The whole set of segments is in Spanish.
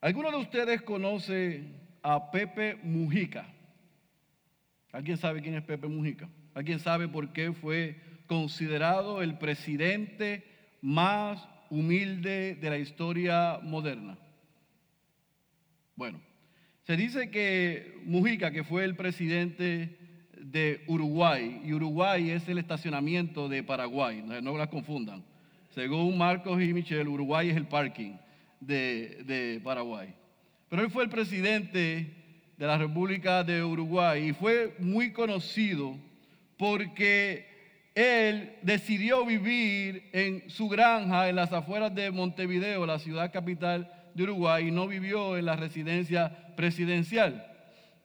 ¿Alguno de ustedes conoce a Pepe Mujica? ¿Alguien sabe quién es Pepe Mujica? ¿Alguien sabe por qué fue considerado el presidente más humilde de la historia moderna? Bueno, se dice que Mujica, que fue el presidente de Uruguay, y Uruguay es el estacionamiento de Paraguay, no, las confundan. Según Marcos y Michelle, Uruguay es el parking de, Paraguay. Pero él fue el presidente de la República de Uruguay y fue muy conocido porque él decidió vivir en su granja en las afueras de Montevideo, la ciudad capital de Uruguay, y no vivió en la residencia presidencial.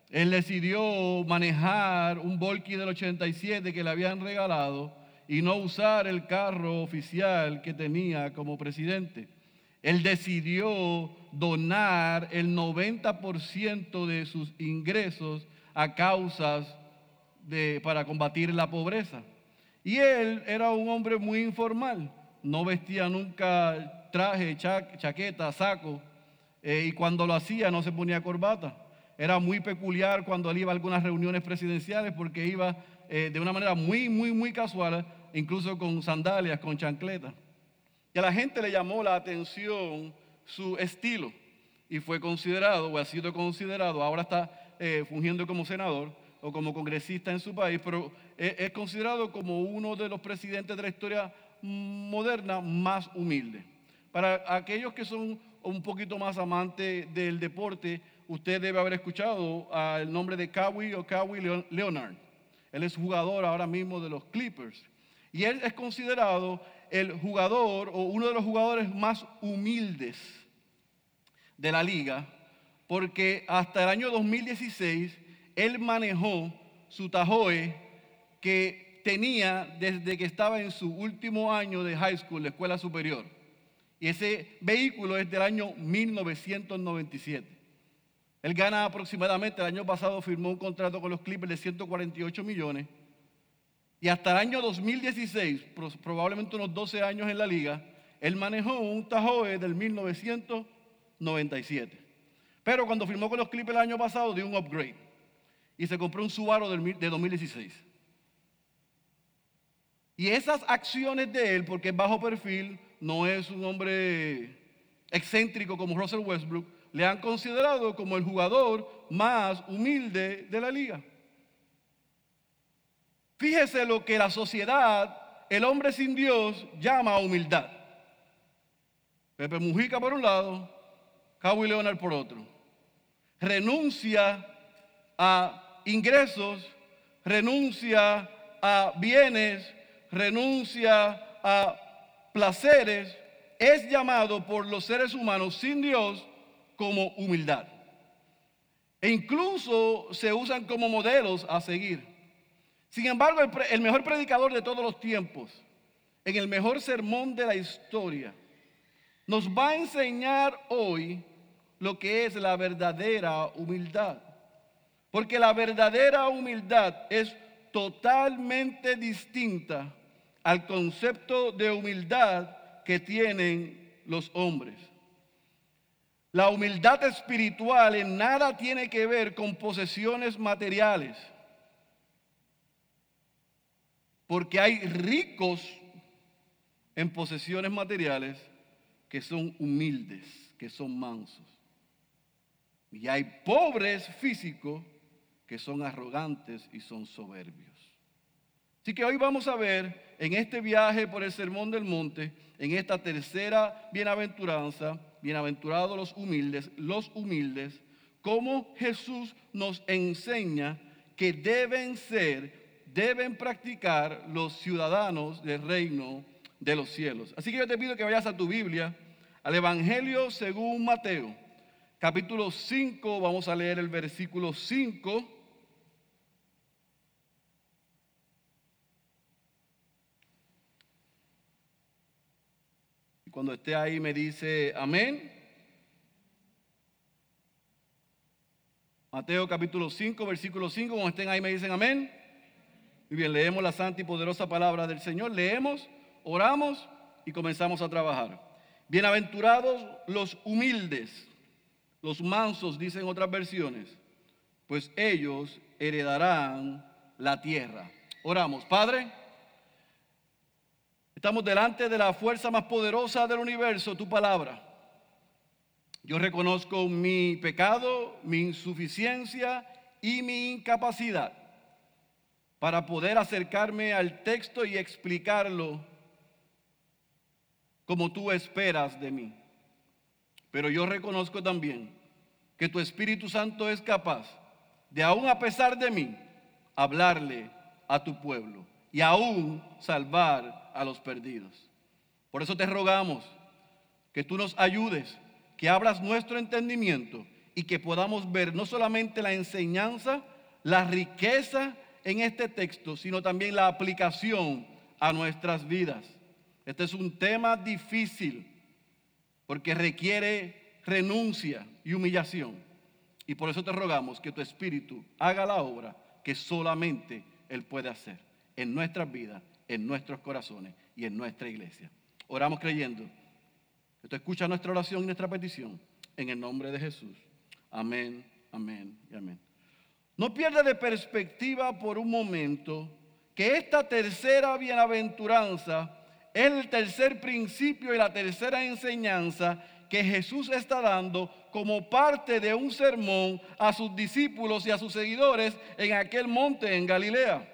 Él decidió manejar un Volky del 87 que le habían regalado y no usar el carro oficial que tenía como presidente. Él decidió donar el 90% de sus ingresos a causas para combatir la pobreza. Y él era un hombre muy informal, no vestía nunca traje, chaqueta, saco, eh, y cuando lo hacía no se ponía corbata. Era muy peculiar cuando él iba a algunas reuniones presidenciales porque iba eh, de una manera muy, muy, muy casual, incluso con sandalias, con chancletas. Y a la gente le llamó la atención su estilo y fue considerado, o ha sido considerado, ahora está eh, fungiendo como senador o como congresista en su país, pero es, considerado como uno de los presidentes de la historia moderna más humilde. Para aquellos que son un poquito más amantes del deporte, usted debe haber escuchado el nombre de Kawhi o Kawhi Leonard. Él es jugador ahora mismo de los Clippers. Y él es considerado el jugador o uno de los jugadores más humildes de la liga, porque hasta el año 2016 él manejó su Tahoe que tenía desde que estaba en su último año de high school, la escuela superior. Y ese vehículo es del año 1997. Él gana aproximadamente, el año pasado firmó un contrato con los Clippers de 148 millones y hasta el año 2016, probablemente unos 12 años en la liga, él manejó un Tahoe del 1997. Pero cuando firmó con los Clippers el año pasado, dio un upgrade y se compró un Subaru de 2016. Y esas acciones de él, porque es bajo perfil, no es un hombre excéntrico como Russell Westbrook, le han considerado como el jugador más humilde de la liga. Fíjese lo que la sociedad, el hombre sin Dios, llama humildad. Pepe Mujica por un lado, Cabo y Leonard por otro. Renuncia a ingresos, renuncia a bienes, renuncia a placeres, es llamado por los seres humanos sin Dios como humildad. E incluso se usan como modelos a seguir. Sin embargo, el, mejor predicador de todos los tiempos, en el mejor sermón de la historia, nos va a enseñar hoy lo que es la verdadera humildad. Porque la verdadera humildad es totalmente distinta al concepto de humildad que tienen los hombres. La humildad espiritual en nada tiene que ver con posesiones materiales porque hay ricos en posesiones materiales que son humildes, que son mansos. Y hay pobres físicos que son arrogantes y son soberbios. Así que hoy vamos a ver en este viaje por el Sermón del Monte, en esta tercera bienaventuranza, bienaventurados los humildes, los humildes, cómo Jesús nos enseña que deben ser deben practicar los ciudadanos del reino de los cielos. Así que yo te pido que vayas a tu Biblia, al Evangelio según Mateo, capítulo 5, vamos a leer el versículo 5. Y cuando esté ahí me dice amén. Mateo capítulo 5, versículo 5, cuando estén ahí me dicen amén. Muy bien, leemos la santa y poderosa palabra del Señor, leemos, oramos y comenzamos a trabajar. Bienaventurados los humildes, los mansos dicen otras versiones, pues ellos heredarán la tierra. Oramos, Padre, estamos delante de la fuerza más poderosa del universo, tu palabra. Yo reconozco mi pecado, mi insuficiencia y mi incapacidad para poder acercarme al texto y explicarlo como tú esperas de mí. Pero yo reconozco también que tu Espíritu Santo es capaz de, aún a pesar de mí, hablarle a tu pueblo y aún salvar a los perdidos. Por eso te rogamos que tú nos ayudes, que abras nuestro entendimiento y que podamos ver no solamente la enseñanza, la riqueza en este texto, sino también la aplicación a nuestras vidas. Este es un tema difícil porque requiere renuncia y humillación. Y por eso te rogamos que tu Espíritu haga la obra que solamente Él puede hacer en nuestras vidas, en nuestros corazones y en nuestra iglesia. Oramos creyendo que tú escuchas nuestra oración y nuestra petición en el nombre de Jesús. Amén, amén y amén. No pierda de perspectiva por un momento que esta tercera bienaventuranza es el tercer principio y la tercera enseñanza que Jesús está dando como parte de un sermón a sus discípulos y a sus seguidores en aquel monte en Galilea.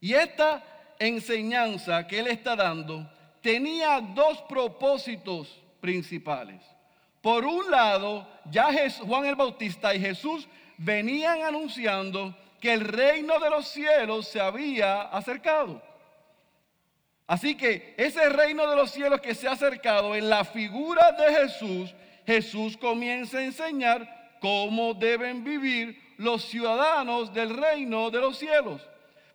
Y esta enseñanza que él está dando tenía dos propósitos principales. Por un lado, ya Juan el Bautista y Jesús venían anunciando que el reino de los cielos se había acercado. Así que ese reino de los cielos que se ha acercado en la figura de Jesús, Jesús comienza a enseñar cómo deben vivir los ciudadanos del reino de los cielos.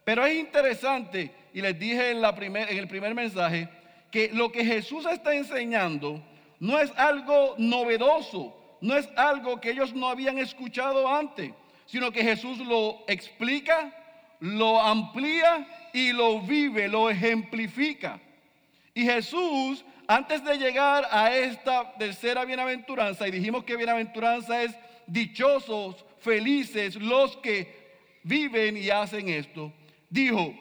Pero es interesante, y les dije en, en el primer mensaje, que lo que Jesús está enseñando no es algo novedoso, no es algo que ellos no habían escuchado antes, sino que Jesús lo explica, lo amplía y lo vive, lo ejemplifica. Y Jesús, antes de llegar a esta tercera bienaventuranza, y dijimos que bienaventuranza es dichosos, felices los que viven y hacen esto, dijo,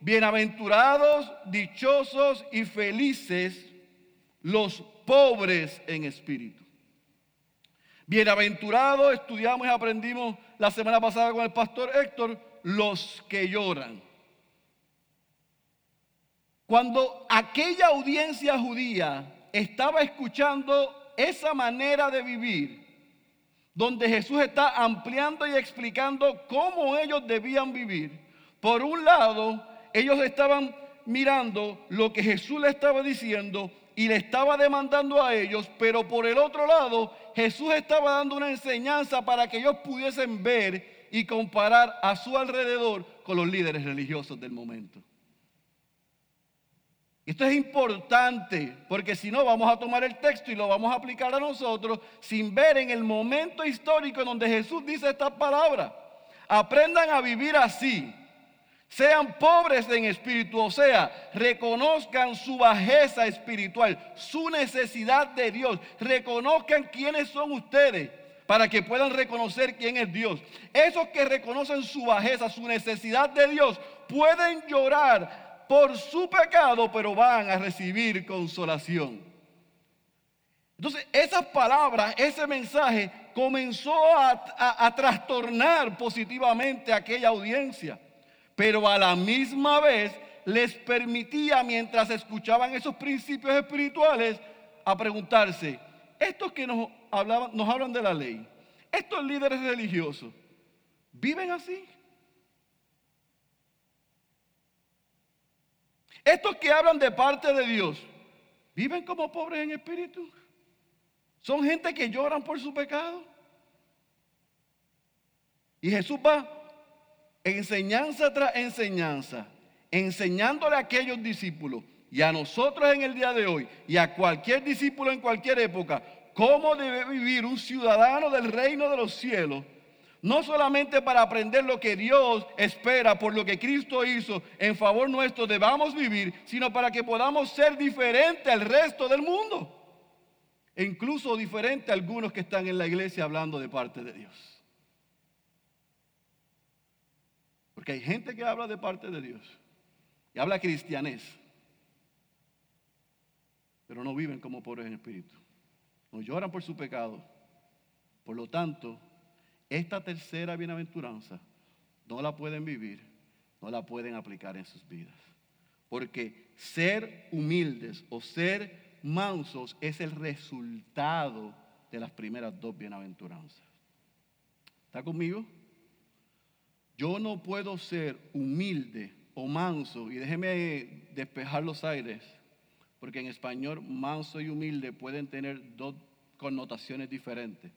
bienaventurados, dichosos y felices los pobres en espíritu. Bienaventurados, estudiamos y aprendimos la semana pasada con el pastor Héctor, los que lloran. Cuando aquella audiencia judía estaba escuchando esa manera de vivir, donde Jesús está ampliando y explicando cómo ellos debían vivir, por un lado, ellos estaban mirando lo que Jesús le estaba diciendo y le estaba demandando a ellos, pero por el otro lado Jesús estaba dando una enseñanza para que ellos pudiesen ver y comparar a su alrededor con los líderes religiosos del momento. Esto es importante porque si no vamos a tomar el texto y lo vamos a aplicar a nosotros sin ver en el momento histórico en donde Jesús dice estas palabras. Aprendan a vivir así. Sean pobres en espíritu, o sea, reconozcan su bajeza espiritual, su necesidad de Dios. Reconozcan quiénes son ustedes para que puedan reconocer quién es Dios. Esos que reconocen su bajeza, su necesidad de Dios, pueden llorar por su pecado, pero van a recibir consolación. Entonces, esas palabras, ese mensaje comenzó a, trastornar positivamente a aquella audiencia pero a la misma vez les permitía, mientras escuchaban esos principios espirituales, a preguntarse, estos que nos, hablaban, nos hablan de la ley, estos líderes religiosos, ¿viven así? Estos que hablan de parte de Dios, ¿viven como pobres en espíritu? ¿Son gente que lloran por su pecado? Y Jesús va enseñanza tras enseñanza, enseñándole a aquellos discípulos y a nosotros en el día de hoy y a cualquier discípulo en cualquier época, cómo debe vivir un ciudadano del reino de los cielos, no solamente para aprender lo que Dios espera por lo que Cristo hizo en favor nuestro debamos vivir, sino para que podamos ser diferentes al resto del mundo. e incluso diferente a algunos que están en la iglesia hablando de parte de Dios. Porque hay gente que habla de parte de Dios y habla cristianés, pero no viven como pobres en espíritu. No lloran por su pecado. Por lo tanto, esta tercera bienaventuranza no la pueden vivir, no la pueden aplicar en sus vidas. Porque ser humildes o ser mansos es el resultado de las primeras dos bienaventuranzas. ¿Está conmigo? Yo no puedo ser humilde o manso, y déjeme despejar los aires, porque en español manso y humilde pueden tener dos connotaciones diferentes.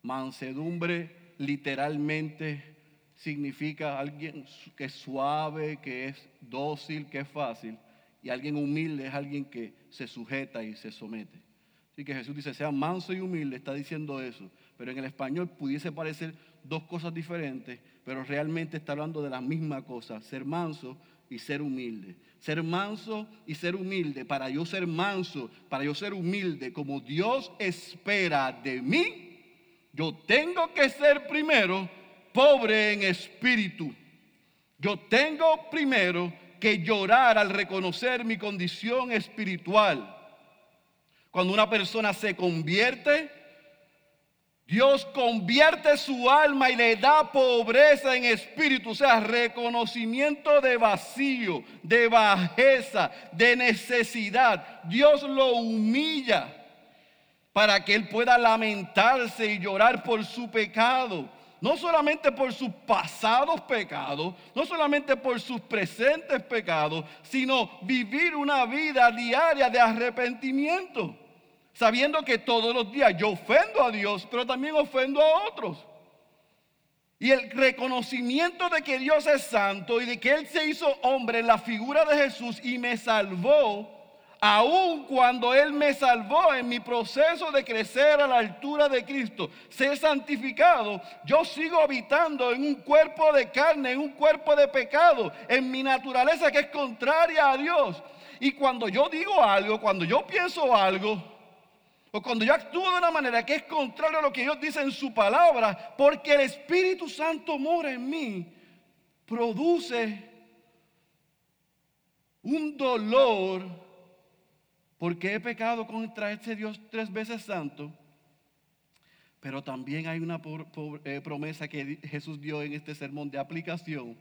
Mansedumbre literalmente significa alguien que es suave, que es dócil, que es fácil. Y alguien humilde es alguien que se sujeta y se somete. Así que Jesús dice, sea manso y humilde, está diciendo eso. Pero en el español pudiese parecer dos cosas diferentes, pero realmente está hablando de la misma cosa, ser manso y ser humilde. Ser manso y ser humilde. Para yo ser manso, para yo ser humilde, como Dios espera de mí, yo tengo que ser primero pobre en espíritu. Yo tengo primero que llorar al reconocer mi condición espiritual. Cuando una persona se convierte, Dios convierte su alma y le da pobreza en espíritu, o sea, reconocimiento de vacío, de bajeza, de necesidad. Dios lo humilla para que él pueda lamentarse y llorar por su pecado no solamente por sus pasados pecados, no solamente por sus presentes pecados, sino vivir una vida diaria de arrepentimiento, sabiendo que todos los días yo ofendo a Dios, pero también ofendo a otros. Y el reconocimiento de que Dios es santo y de que Él se hizo hombre en la figura de Jesús y me salvó, aun cuando Él me salvó en mi proceso de crecer a la altura de Cristo, ser santificado, yo sigo habitando en un cuerpo de carne, en un cuerpo de pecado, en mi naturaleza que es contraria a Dios. Y cuando yo digo algo, cuando yo pienso algo, o cuando yo actúo de una manera que es contraria a lo que Dios dice en su palabra, porque el Espíritu Santo mora en mí, produce un dolor porque he pecado contra este Dios tres veces santo. Pero también hay una eh, promesa que Jesús dio en este sermón de aplicación,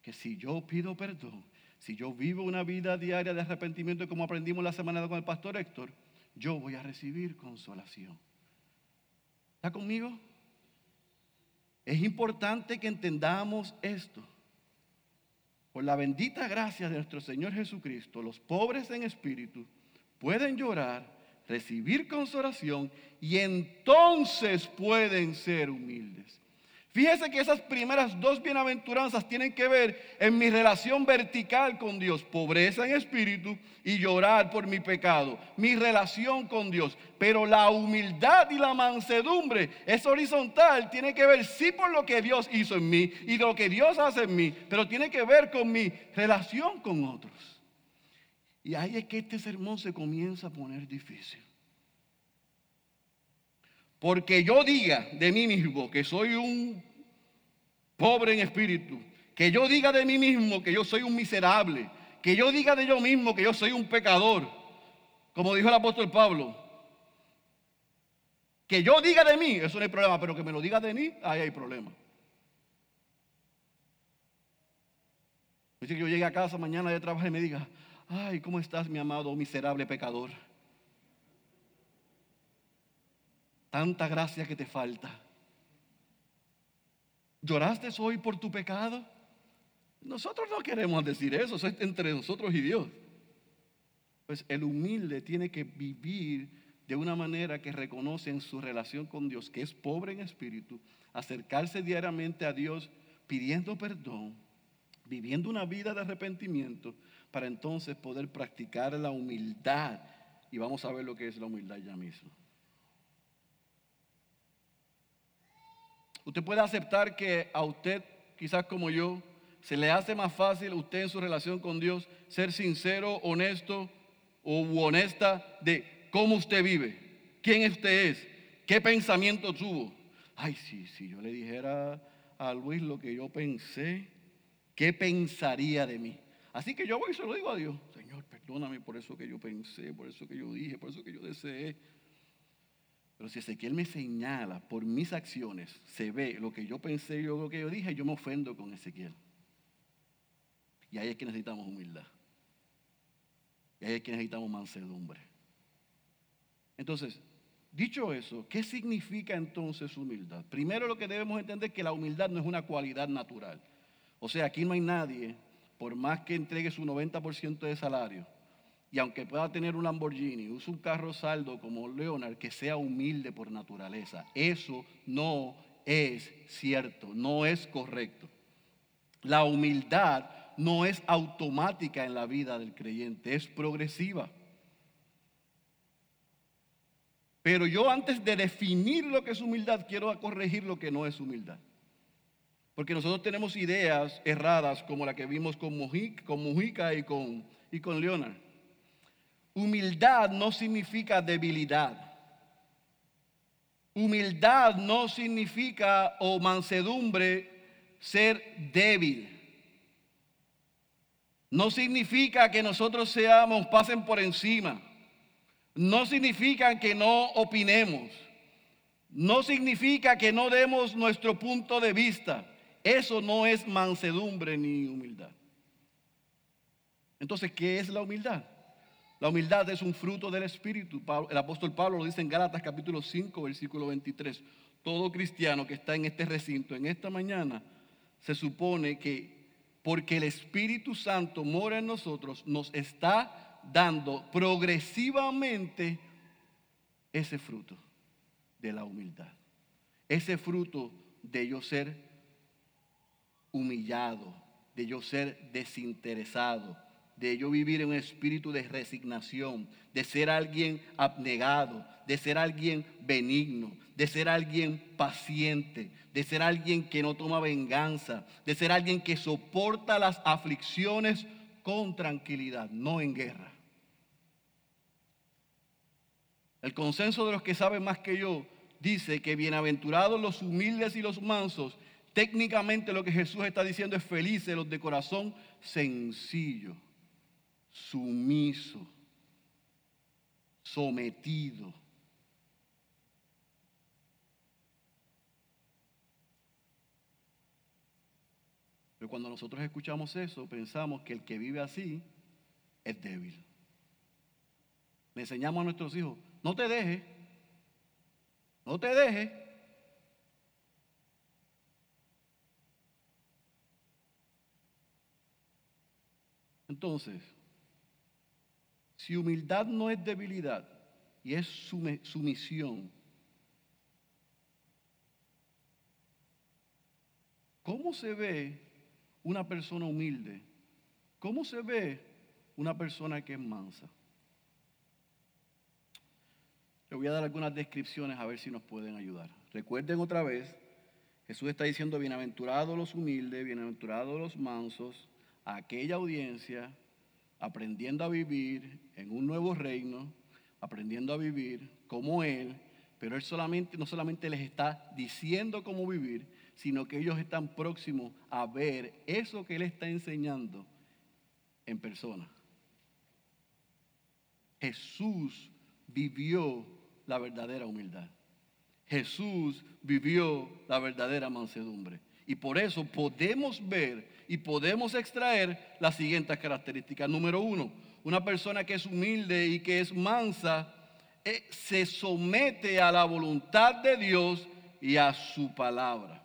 que si yo pido perdón, si yo vivo una vida diaria de arrepentimiento como aprendimos la semana con el pastor Héctor, yo voy a recibir consolación. ¿Está conmigo? Es importante que entendamos esto. Por la bendita gracia de nuestro Señor Jesucristo, los pobres en espíritu, pueden llorar, recibir consolación y entonces pueden ser humildes. Fíjese que esas primeras dos bienaventuranzas tienen que ver en mi relación vertical con Dios, pobreza en espíritu y llorar por mi pecado, mi relación con Dios. Pero la humildad y la mansedumbre es horizontal, tiene que ver sí por lo que Dios hizo en mí y lo que Dios hace en mí, pero tiene que ver con mi relación con otros. Y ahí es que este sermón se comienza a poner difícil. Porque yo diga de mí mismo que soy un pobre en espíritu, que yo diga de mí mismo que yo soy un miserable, que yo diga de yo mismo que yo soy un pecador, como dijo el apóstol Pablo. Que yo diga de mí, eso no hay problema, pero que me lo diga de mí, ahí hay problema. Dice que yo llegue a casa mañana de trabajo y me diga, ay, ¿cómo estás mi amado miserable pecador? Tanta gracia que te falta. ¿Lloraste hoy por tu pecado? Nosotros no queremos decir eso, eso es entre nosotros y Dios. Pues el humilde tiene que vivir de una manera que reconoce en su relación con Dios, que es pobre en espíritu, acercarse diariamente a Dios pidiendo perdón, viviendo una vida de arrepentimiento, para entonces poder practicar la humildad. Y vamos a ver lo que es la humildad ya mismo. Usted puede aceptar que a usted, quizás como yo, se le hace más fácil a usted en su relación con Dios ser sincero, honesto o honesta de cómo usted vive ¿Quién usted es? ¿Qué pensamiento tuvo? Ay, sí, si yo le dijera a Luis lo que yo pensé, ¿qué pensaría de mí? Así que yo voy y se lo digo a Dios. Señor, perdóname por eso que yo pensé, por eso que yo dije, por eso que yo deseé. Pero si Ezequiel me señala por mis acciones, se ve lo que yo pensé, yo lo que yo dije, yo me ofendo con Ezequiel. Y ahí es que necesitamos humildad. Y ahí es que necesitamos mansedumbre. Entonces, dicho eso, ¿qué significa entonces humildad? Primero lo que debemos entender es que la humildad no es una cualidad natural. O sea, aquí no hay nadie, por más que entregue su 90% de salario, y aunque pueda tener un Lamborghini, use un carro saldo como Leonard, que sea humilde por naturaleza. Eso no es cierto, no es correcto. La humildad no es automática en la vida del creyente, es progresiva. Pero yo antes de definir lo que es humildad, quiero corregir lo que no es humildad. Porque nosotros tenemos ideas erradas como la que vimos con Mujica, y, con, y con Leonard. Humildad no significa debilidad. Humildad no significa o mansedumbre ser débil. No significa que nosotros seamos, pasen por encima. No significa que no opinemos. No significa que no demos nuestro punto de vista. Eso no es mansedumbre ni humildad. Entonces, ¿qué es la humildad? La humildad es un fruto del Espíritu. El apóstol Pablo lo dice en Gálatas capítulo 5, versículo 23. Todo cristiano que está en este recinto en esta mañana se supone que porque el Espíritu Santo mora en nosotros, nos está dando progresivamente ese fruto de la humildad. Ese fruto de yo ser humillado, de yo ser desinteresado, de yo vivir en un espíritu de resignación, de ser alguien abnegado, de ser alguien benigno, de ser alguien paciente, de ser alguien que no toma venganza, de ser alguien que soporta las aflicciones con tranquilidad, no en guerra. El consenso de los que saben más que yo dice que bienaventurados los humildes y los mansos, técnicamente lo que Jesús está diciendo es felices los de corazón sencillo sumiso, sometido. Pero cuando nosotros escuchamos eso, pensamos que el que vive así es débil. Le enseñamos a nuestros hijos, no te dejes, no te dejes. Entonces, si humildad no es debilidad y es sumisión, ¿cómo se ve una persona humilde? ¿Cómo se ve una persona que es mansa? Le voy a dar algunas descripciones a ver si nos pueden ayudar. Recuerden otra vez, Jesús está diciendo, bienaventurados los humildes, bienaventurados los mansos, a aquella audiencia aprendiendo a vivir en un nuevo reino, aprendiendo a vivir como Él, pero Él no solamente les está diciendo cómo vivir, sino que ellos están próximos a ver eso que Él está enseñando en persona. Jesús vivió la verdadera humildad. Jesús vivió la verdadera mansedumbre. Y por eso podemos ver y podemos extraer las siguientes características. Número uno, una persona que es humilde y que es mansa eh, se somete a la voluntad de Dios y a su palabra.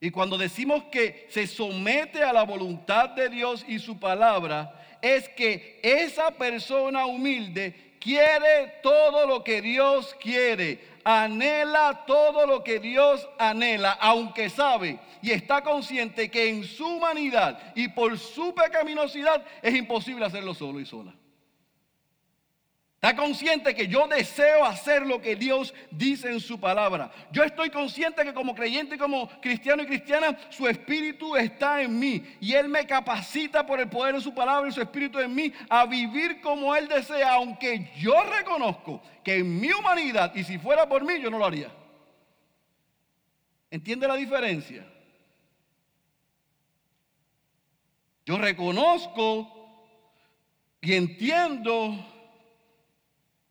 Y cuando decimos que se somete a la voluntad de Dios y su palabra, es que esa persona humilde quiere todo lo que Dios quiere, anhela todo lo que Dios anhela, aunque sabe y está consciente que en su humanidad y por su pecaminosidad es imposible hacerlo solo y sola. Está consciente que yo deseo hacer lo que Dios dice en su palabra. Yo estoy consciente que como creyente, como cristiano y cristiana, su espíritu está en mí. Y Él me capacita por el poder de su palabra y su espíritu en mí a vivir como Él desea, aunque yo reconozco que en mi humanidad, y si fuera por mí, yo no lo haría. ¿Entiende la diferencia? Yo reconozco y entiendo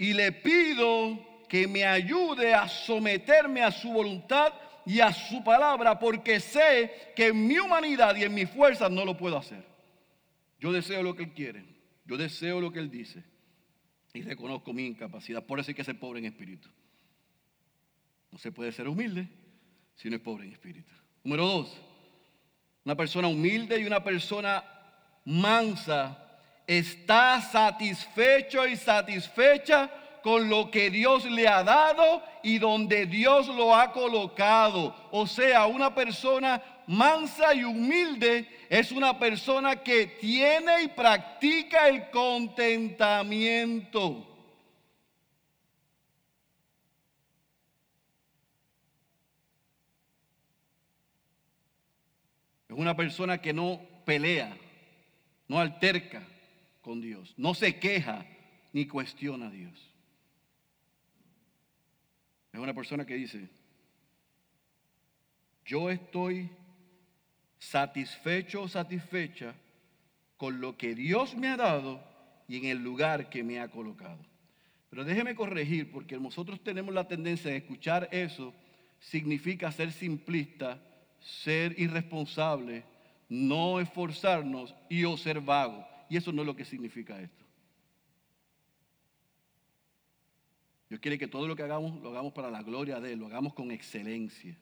y le pido que me ayude a someterme a su voluntad y a su palabra, porque sé que en mi humanidad y en mis fuerzas no lo puedo hacer. Yo deseo lo que Él quiere, yo deseo lo que Él dice y reconozco mi incapacidad. Por eso hay que ser pobre en espíritu. No se puede ser humilde si no es pobre en espíritu. Número dos, una persona humilde y una persona mansa está satisfecho y satisfecha con lo que Dios le ha dado y donde Dios lo ha colocado. O sea, una persona mansa y humilde es una persona que tiene y practica el contentamiento. Es una persona que no pelea, no alterca, con Dios. No se queja ni cuestiona a Dios. Es una persona que dice, yo estoy satisfecho o satisfecha con lo que Dios me ha dado y en el lugar que me ha colocado. Pero déjeme corregir, porque nosotros tenemos la tendencia de escuchar eso, significa ser simplista, ser irresponsable, no esforzarnos y o ser vago. Y eso no es lo que significa esto. Dios quiere que todo lo que hagamos lo hagamos para la gloria de Él, lo hagamos con excelencia.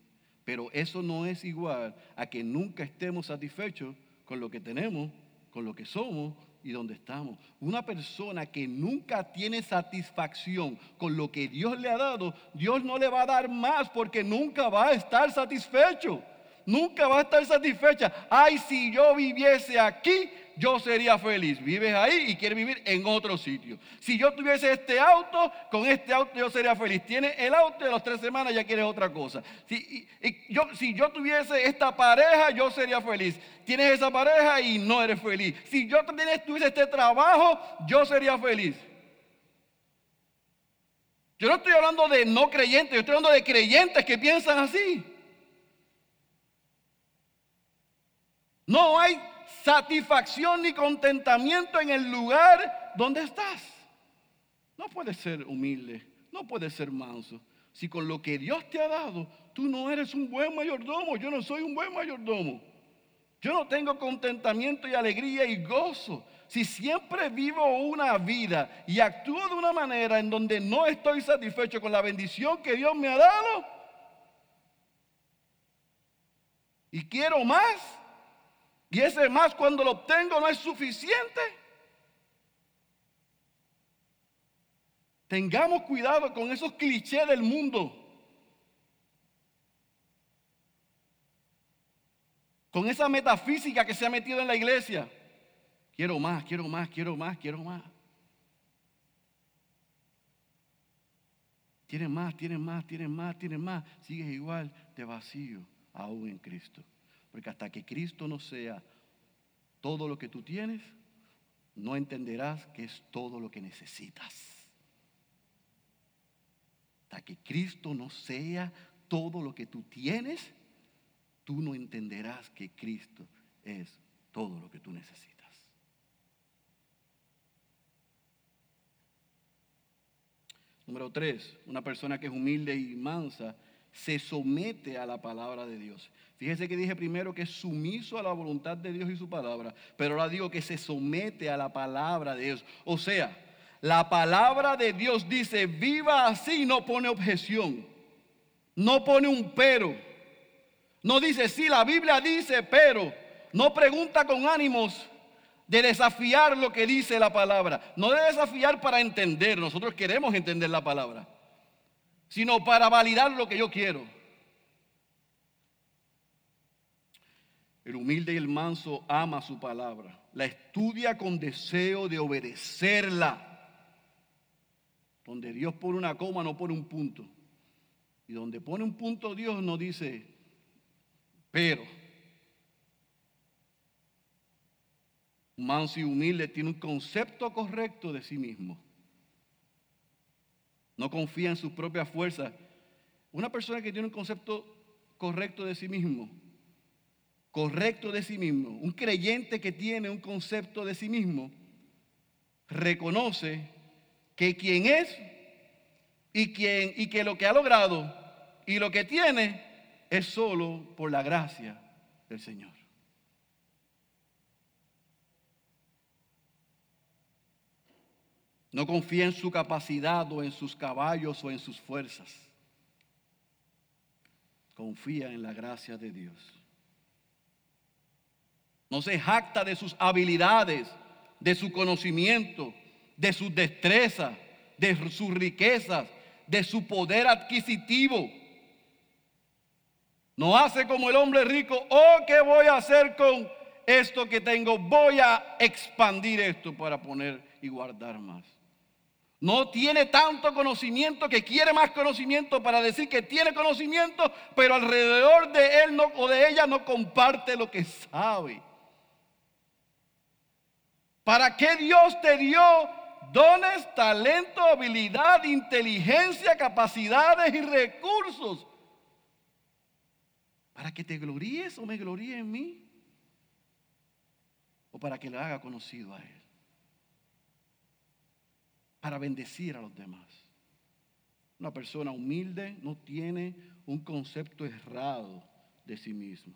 Pero eso no es igual a que nunca estemos satisfechos con lo que tenemos, con lo que somos y donde estamos. Una persona que nunca tiene satisfacción con lo que Dios le ha dado, Dios no le va a dar más porque nunca va a estar satisfecho. Nunca va a estar satisfecha. Ay, si yo viviese aquí, yo sería feliz. Vives ahí y quieres vivir en otro sitio. Si yo tuviese este auto, con este auto yo sería feliz. Tienes el auto y a las tres semanas ya quieres otra cosa. Si, yo, si yo tuviese esta pareja, yo sería feliz. Tienes esa pareja y no eres feliz. Si yo tuviese este trabajo, yo sería feliz. Yo no estoy hablando de no creyentes, yo estoy hablando de creyentes que piensan así. No hay satisfacción ni contentamiento en el lugar donde estás. No puedes ser humilde, no puedes ser manso. Si con lo que Dios te ha dado, tú no eres un buen mayordomo, yo no soy un buen mayordomo. Yo no tengo contentamiento y alegría y gozo. Si siempre vivo una vida y actúo de una manera en donde no estoy satisfecho con la bendición que Dios me ha dado, y quiero más, y ese más cuando lo obtengo no es suficiente. Tengamos cuidado con esos clichés del mundo. Con esa metafísica que se ha metido en la iglesia. Quiero más, quiero más, quiero más, quiero más. Tienes más, tienes más, tienes más, tienes más. Sigues igual de vacío aún en Cristo. Porque hasta que Cristo no sea todo lo que tú tienes, no entenderás que es todo lo que necesitas. Hasta que Cristo no sea todo lo que tú tienes, tú no entenderás que Cristo es todo lo que tú necesitas. Número tres, una persona que es humilde y mansa se somete a la palabra de Dios. Fíjese que dije primero que es sumiso a la voluntad de Dios y su palabra, pero ahora digo que se somete a la palabra de Dios. O sea, la palabra de Dios dice, viva así, no pone objeción, no pone un pero, no dice, sí, la Biblia dice, pero, no pregunta con ánimos de desafiar lo que dice la palabra, no de desafiar para entender, nosotros queremos entender la palabra sino para validar lo que yo quiero. El humilde y el manso ama su palabra, la estudia con deseo de obedecerla. Donde Dios pone una coma, no pone un punto. Y donde pone un punto Dios no dice, pero. Manso y humilde tiene un concepto correcto de sí mismo. No confía en sus propias fuerzas. Una persona que tiene un concepto correcto de sí mismo, correcto de sí mismo, un creyente que tiene un concepto de sí mismo, reconoce que quien es y, y que lo que ha logrado y lo que tiene es solo por la gracia del Señor. No confía en su capacidad o en sus caballos o en sus fuerzas. Confía en la gracia de Dios. No se jacta de sus habilidades, de su conocimiento, de sus destrezas, de sus riquezas, de su poder adquisitivo. No hace como el hombre rico, oh, ¿qué voy a hacer con esto que tengo? Voy a expandir esto para poner y guardar más. No tiene tanto conocimiento que quiere más conocimiento para decir que tiene conocimiento, pero alrededor de él o de ella no comparte lo que sabe. ¿Para qué Dios te dio dones, talento, habilidad, inteligencia, capacidades y recursos? ¿Para que te gloríes o me gloríe en mí? ¿O para que le haga conocido a Él? Para bendecir a los demás. Una persona humilde no tiene un concepto errado de sí mismo.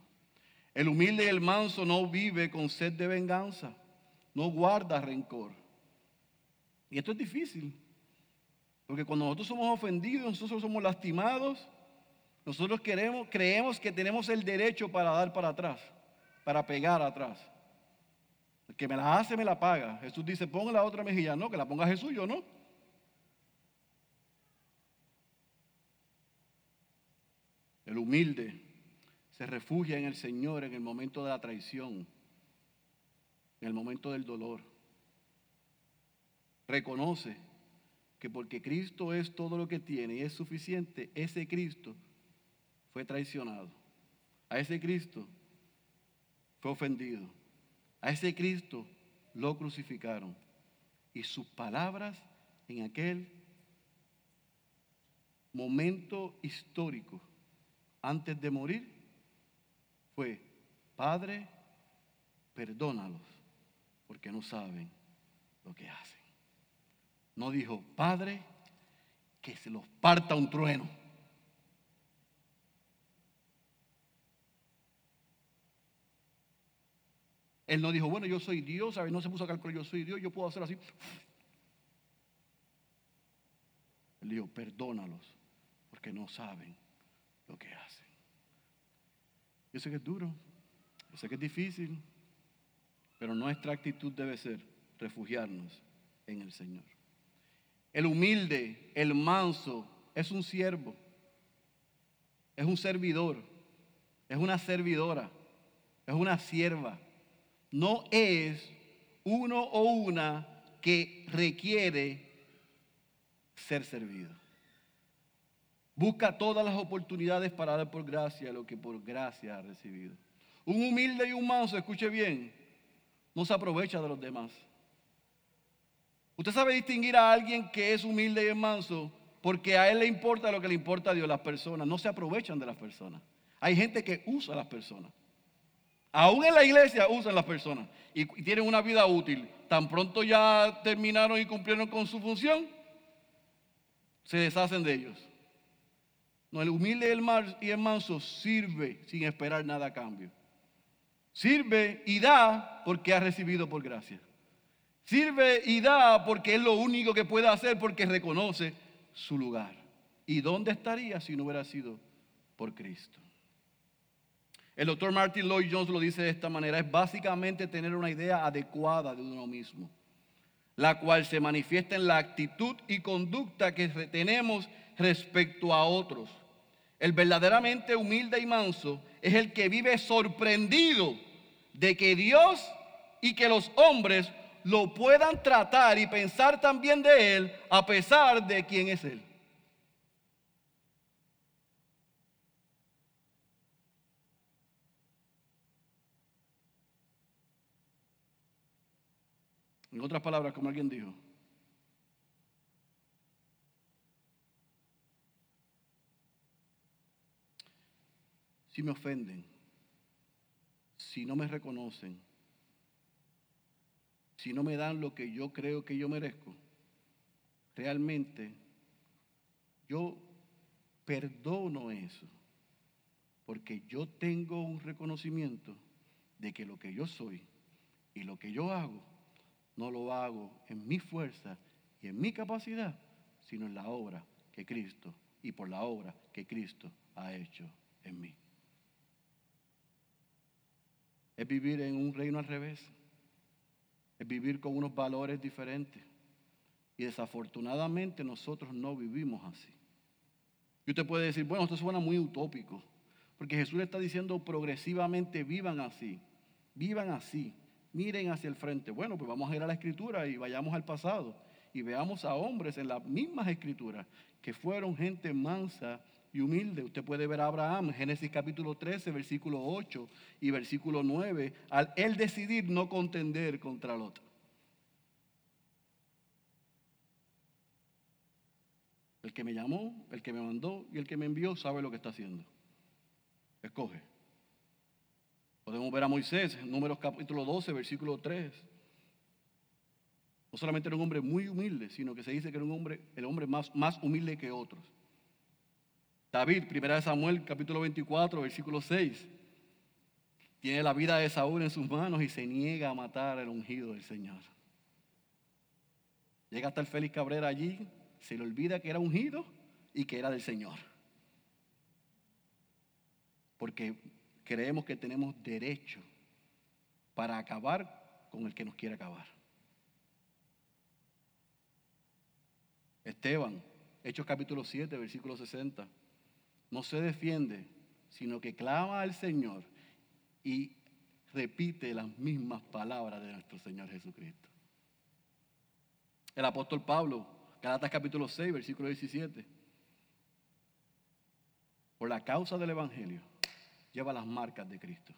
El humilde y el manso no vive con sed de venganza no guarda rencor. Y esto es difícil, porque cuando nosotros somos ofendidos, nosotros somos lastimados, nosotros queremos, creemos que tenemos el derecho para dar para atrás, para pegar atrás. El que me la hace, me la paga. Jesús dice, ponga la otra mejilla. No, que la ponga Jesús, yo no. El humilde se refugia en el Señor en el momento de la traición en el momento del dolor. Reconoce que porque Cristo es todo lo que tiene y es suficiente, ese Cristo fue traicionado. A ese Cristo fue ofendido. A ese Cristo lo crucificaron. Y sus palabras en aquel momento histórico, antes de morir, fue, Padre, perdónalos porque no saben lo que hacen. No dijo, Padre, que se los parta un trueno. Él no dijo, bueno, yo soy Dios, ¿sabes? No se puso a calcular, yo soy Dios, yo puedo hacer así. Él dijo, perdónalos, porque no saben lo que hacen. Yo sé que es duro, yo sé que es difícil, pero nuestra actitud debe ser refugiarnos en el Señor. El humilde, el manso, es un siervo, es un servidor, es una servidora, es una sierva. No es uno o una que requiere ser servido. Busca todas las oportunidades para dar por gracia lo que por gracia ha recibido. Un humilde y un manso, escuche bien, no se aprovecha de los demás. Usted sabe distinguir a alguien que es humilde y manso porque a él le importa lo que le importa a Dios. Las personas no se aprovechan de las personas. Hay gente que usa a las personas. Aún en la iglesia usan las personas y, tienen una vida útil. Tan pronto ya terminaron y cumplieron con su función, se deshacen de ellos. No, el humilde y el manso sirve sin esperar nada a cambio. Sirve y da porque ha recibido por gracia. Sirve y da porque es lo único que puede hacer porque reconoce su lugar. ¿Y dónde estaría si no hubiera sido por Cristo? El doctor Martin Lloyd Jones lo dice de esta manera, es básicamente tener una idea adecuada de uno mismo, la cual se manifiesta en la actitud y conducta que tenemos respecto a otros. El verdaderamente humilde y manso es el que vive sorprendido de que Dios y que los hombres lo puedan tratar y pensar también de Él a pesar de quién es Él. En otras palabras, como alguien dijo, si me ofenden, si no me reconocen, si no me dan lo que yo creo que yo merezco, realmente yo perdono eso, porque yo tengo un reconocimiento de que lo que yo soy y lo que yo hago, no lo hago en mi fuerza y en mi capacidad, sino en la obra que Cristo y por la obra que Cristo ha hecho en mí es vivir en un reino al revés, es vivir con unos valores diferentes. Y desafortunadamente nosotros no vivimos así. Y usted puede decir, bueno, esto suena muy utópico, porque Jesús le está diciendo progresivamente vivan así, vivan así, miren hacia el frente. Bueno, pues vamos a ir a la escritura y vayamos al pasado y veamos a hombres en las mismas escrituras que fueron gente mansa y humilde. Usted puede ver a Abraham, Génesis capítulo 13, versículo 8 y versículo 9, al él decidir no contender contra el otro. El que me llamó, el que me mandó y el que me envió sabe lo que está haciendo. Escoge. Podemos ver a Moisés, Números capítulo 12, versículo 3. No solamente era un hombre muy humilde, sino que se dice que era un hombre, el hombre más, más humilde que otros. David, primera de Samuel, capítulo 24, versículo 6. Tiene la vida de Saúl en sus manos y se niega a matar al ungido del Señor. Llega hasta el Félix Cabrera allí, se le olvida que era ungido y que era del Señor. Porque creemos que tenemos derecho para acabar con el que nos quiere acabar. Esteban, Hechos capítulo 7, versículo 60 no se defiende, sino que clama al Señor y repite las mismas palabras de nuestro Señor Jesucristo. El apóstol Pablo, Galatas capítulo 6, versículo 17. Por la causa del Evangelio, lleva las marcas de Cristo.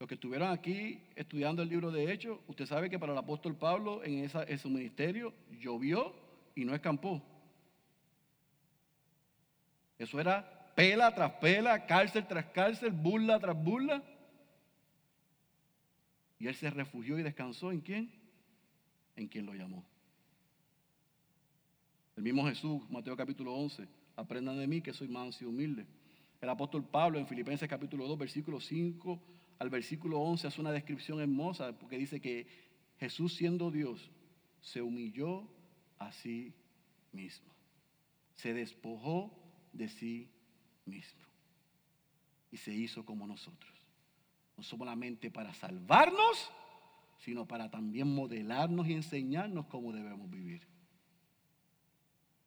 Los que estuvieron aquí estudiando el libro de Hechos, usted sabe que para el apóstol Pablo en, esa, su ministerio llovió y no escampó. Eso era pela tras pela, cárcel tras cárcel, burla tras burla. Y él se refugió y descansó en quién? En quien lo llamó. El mismo Jesús, Mateo capítulo 11, aprendan de mí que soy manso y humilde. El apóstol Pablo en Filipenses capítulo 2, versículo 5 al versículo 11 hace una descripción hermosa porque dice que Jesús siendo Dios se humilló a sí mismo. Se despojó de sí mismo. Y se hizo como nosotros. No solamente para salvarnos, sino para también modelarnos y enseñarnos cómo debemos vivir.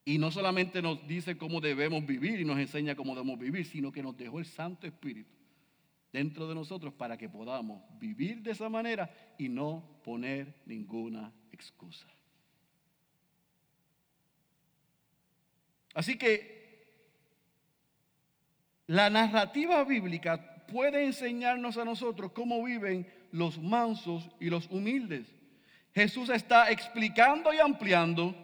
Y no solamente nos dice cómo debemos vivir y nos enseña cómo debemos vivir, sino que nos dejó el Santo Espíritu dentro de nosotros para que podamos vivir de esa manera y no poner ninguna excusa. Así que la narrativa bíblica puede enseñarnos a nosotros cómo viven los mansos y los humildes. Jesús está explicando y ampliando,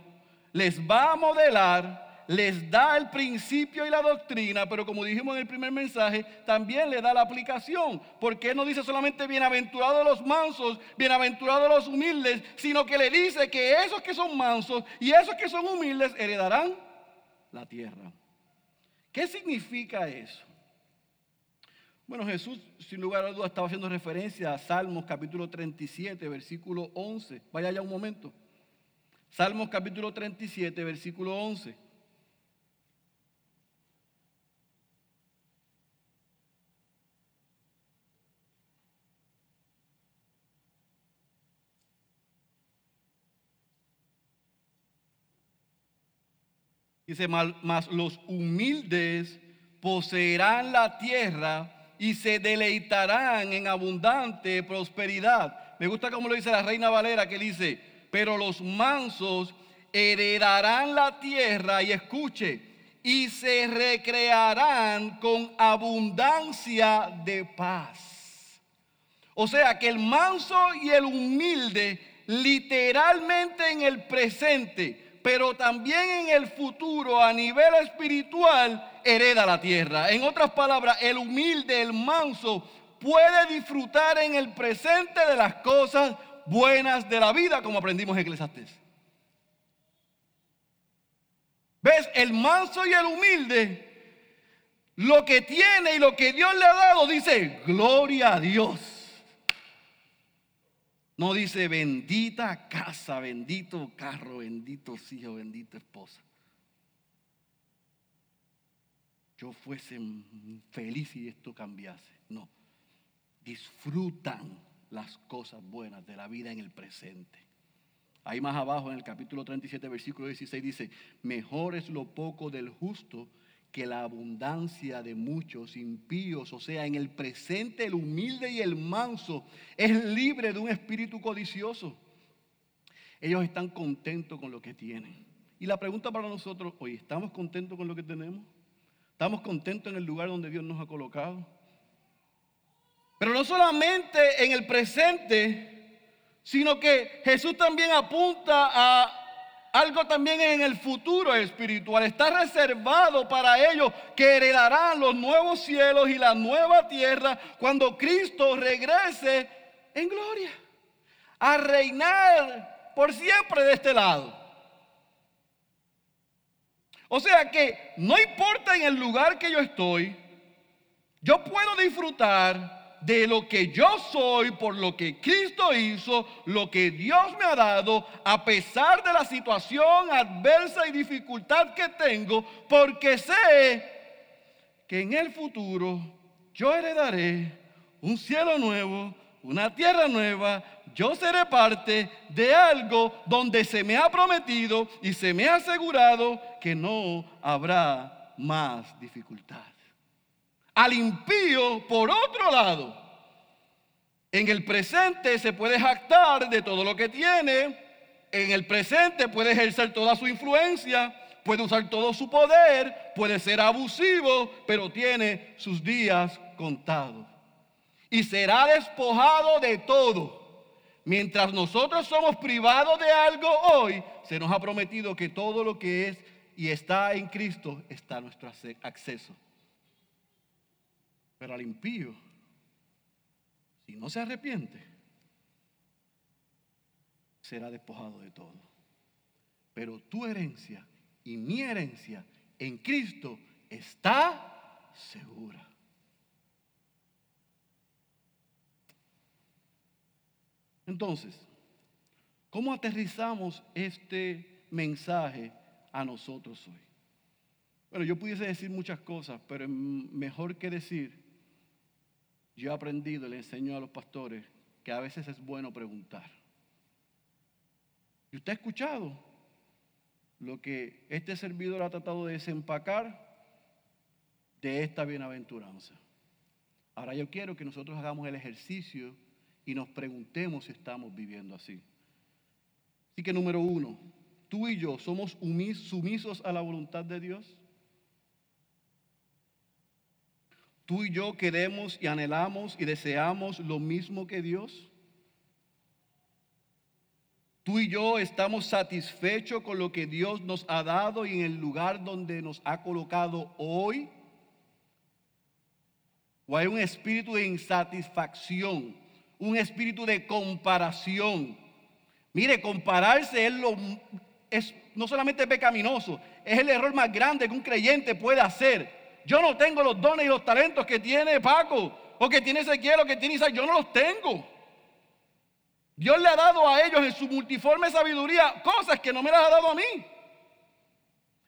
les va a modelar, les da el principio y la doctrina, pero como dijimos en el primer mensaje, también le da la aplicación. Porque no dice solamente bienaventurados los mansos, bienaventurados los humildes, sino que le dice que esos que son mansos y esos que son humildes heredarán la tierra. ¿Qué significa eso? Bueno, Jesús, sin lugar a dudas, estaba haciendo referencia a Salmos capítulo 37, versículo 11. Vaya allá un momento. Salmos capítulo 37, versículo 11. Dice, más los humildes poseerán la tierra y se deleitarán en abundante prosperidad. me gusta como lo dice la reina Valera, que dice, pero los mansos heredarán la tierra y escuche, y se recrearán con abundancia de paz. O sea que el manso y el humilde literalmente en el presente, pero también en el futuro a nivel espiritual, hereda la tierra. En otras palabras, el humilde, el manso, puede disfrutar en el presente de las cosas buenas de la vida, como aprendimos en Eclesiastes. ¿Ves? El manso y el humilde, lo que tiene y lo que Dios le ha dado, dice, gloria a Dios. No dice bendita casa, bendito carro, bendito hijo, bendita esposa. Yo fuese feliz si esto cambiase. No. Disfrutan las cosas buenas de la vida en el presente. Ahí más abajo en el capítulo 37, versículo 16 dice, mejor es lo poco del justo que la abundancia de muchos impíos. O sea, en el presente el humilde y el manso es libre de un espíritu codicioso. Ellos están contentos con lo que tienen. Y la pregunta para nosotros hoy, ¿estamos contentos con lo que tenemos? ¿Estamos contentos en el lugar donde Dios nos ha colocado? Pero no solamente en el presente, sino que Jesús también apunta a algo también en el futuro espiritual. Está reservado para ellos que heredarán los nuevos cielos y la nueva tierra cuando Cristo regrese en gloria. A reinar por siempre de este lado. O sea que no importa en el lugar que yo estoy, yo puedo disfrutar de lo que yo soy por lo que Cristo hizo, lo que Dios me ha dado, a pesar de la situación adversa y dificultad que tengo, porque sé que en el futuro yo heredaré un cielo nuevo, una tierra nueva, yo seré parte de algo donde se me ha prometido y se me ha asegurado que no habrá más dificultad. Al impío, por otro lado, en el presente se puede jactar de todo lo que tiene, en el presente puede ejercer toda su influencia, puede usar todo su poder, puede ser abusivo, pero tiene sus días contados. Y será despojado de todo. Mientras nosotros somos privados de algo hoy, se nos ha prometido que todo lo que es y está en Cristo está a nuestro acceso. Pero al impío, si no se arrepiente, será despojado de todo. Pero tu herencia y mi herencia en Cristo está segura. Entonces, ¿cómo aterrizamos este mensaje a nosotros hoy? Bueno, yo pudiese decir muchas cosas, pero mejor que decir yo he aprendido, le enseño a los pastores que a veces es bueno preguntar. ¿Y usted ha escuchado lo que este servidor ha tratado de desempacar de esta bienaventuranza? Ahora yo quiero que nosotros hagamos el ejercicio y nos preguntemos si estamos viviendo así. Así que número uno, tú y yo somos sumisos a la voluntad de Dios. Tú y yo queremos y anhelamos y deseamos lo mismo que Dios? Tú y yo estamos satisfechos con lo que Dios nos ha dado y en el lugar donde nos ha colocado hoy. ¿O hay un espíritu de insatisfacción? Un espíritu de comparación. Mire, compararse es lo es no solamente pecaminoso, es el error más grande que un creyente puede hacer yo no tengo los dones y los talentos que tiene Paco, o que tiene Ezequiel, o que tiene Isaac, yo no los tengo. Dios le ha dado a ellos en su multiforme sabiduría cosas que no me las ha dado a mí.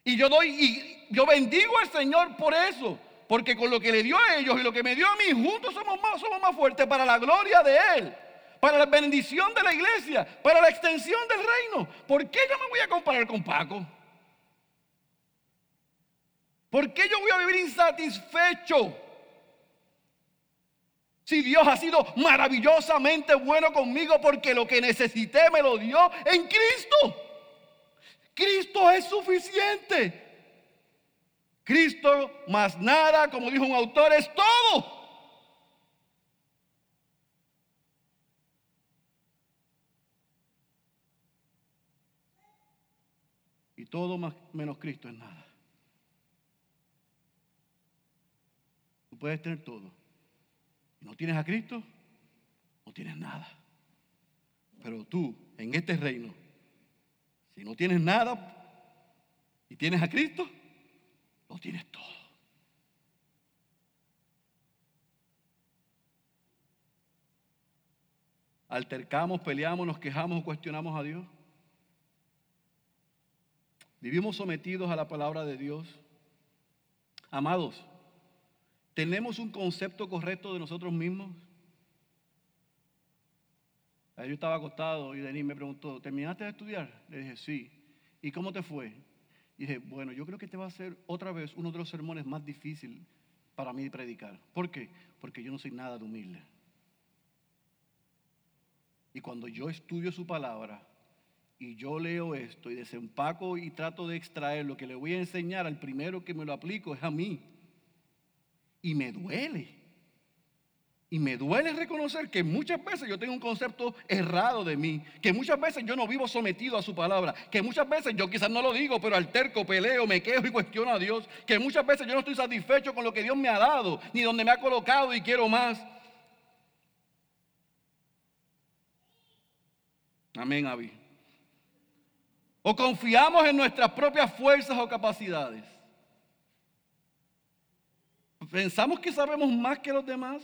Y yo doy, y yo bendigo al Señor por eso. Porque con lo que le dio a ellos y lo que me dio a mí, juntos somos más, somos más fuertes para la gloria de Él, para la bendición de la iglesia, para la extensión del reino. ¿Por qué yo me voy a comparar con Paco? ¿Por qué yo voy a vivir insatisfecho? Si Dios ha sido maravillosamente bueno conmigo porque lo que necesité me lo dio en Cristo. Cristo es suficiente. Cristo más nada, como dijo un autor, es todo. Y todo más, menos Cristo es nada. Tú puedes tener todo. No tienes a Cristo, no tienes nada. Pero tú, en este reino, si no tienes nada y tienes a Cristo, lo tienes todo. Altercamos, peleamos, nos quejamos cuestionamos a Dios. Vivimos sometidos a la palabra de Dios. Amados, ¿tenemos un concepto correcto de nosotros mismos? Yo estaba acostado y Denis me preguntó, ¿terminaste de estudiar? Le dije, sí. ¿Y cómo te fue? Y dije, bueno, yo creo que este va a ser otra vez uno de los sermones más difíciles para mí predicar. ¿Por qué? Porque yo no soy nada de humilde. Y cuando yo estudio su palabra y yo leo esto y desempaco y trato de extraer lo que le voy a enseñar al primero que me lo aplico es a mí. Y me duele. Y me duele reconocer que muchas veces yo tengo un concepto errado de mí, que muchas veces yo no vivo sometido a su palabra, que muchas veces yo quizás no lo digo, pero alterco, peleo, me quejo y cuestiono a Dios, que muchas veces yo no estoy satisfecho con lo que Dios me ha dado, ni donde me ha colocado y quiero más. Amén, Abby. O confiamos en nuestras propias fuerzas o capacidades. Pensamos que sabemos más que los demás.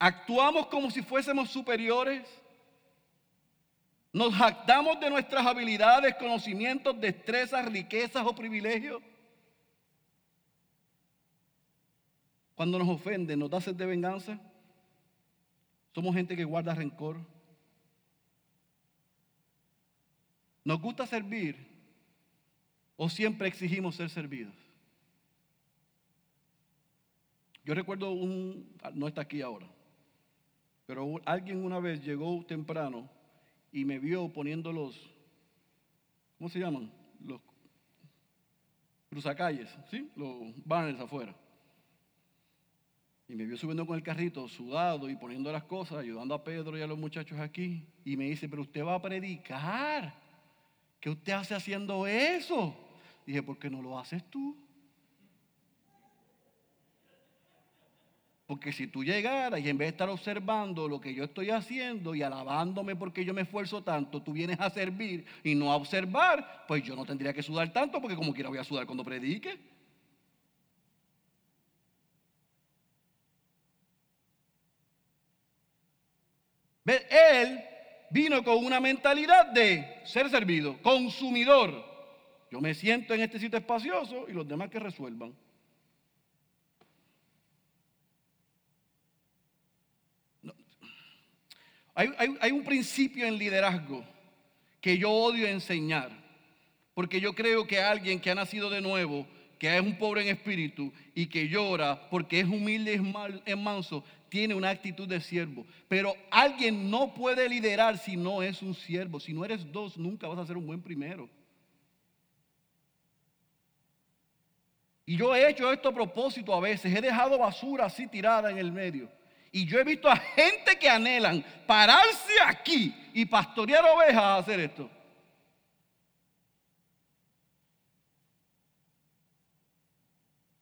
Actuamos como si fuésemos superiores. Nos jactamos de nuestras habilidades, conocimientos, destrezas, riquezas o privilegios. Cuando nos ofenden, nos da de venganza. Somos gente que guarda rencor. ¿Nos gusta servir o siempre exigimos ser servidos? Yo recuerdo un, no está aquí ahora, pero alguien una vez llegó temprano y me vio poniendo los, ¿cómo se llaman? Los cruzacalles, ¿sí? Los banners afuera. Y me vio subiendo con el carrito, sudado y poniendo las cosas, ayudando a Pedro y a los muchachos aquí. Y me dice, pero usted va a predicar. ¿Qué usted hace haciendo eso? Dije, ¿por qué no lo haces tú? Porque si tú llegaras y en vez de estar observando lo que yo estoy haciendo y alabándome porque yo me esfuerzo tanto, tú vienes a servir y no a observar, pues yo no tendría que sudar tanto porque como quiera voy a sudar cuando predique. Él vino con una mentalidad de ser servido, consumidor. Yo me siento en este sitio espacioso y los demás que resuelvan. Hay, un principio en liderazgo que yo odio enseñar, porque yo creo que alguien que ha nacido de nuevo, que es un pobre en espíritu y que llora porque es humilde y es manso, tiene una actitud de siervo. Pero alguien no puede liderar si no es un siervo. Si no eres dos, nunca vas a ser un buen primero. Y yo he hecho esto a propósito a veces. He dejado basura así tirada en el medio. Y yo he visto a gente que anhelan pararse aquí y pastorear ovejas a hacer esto.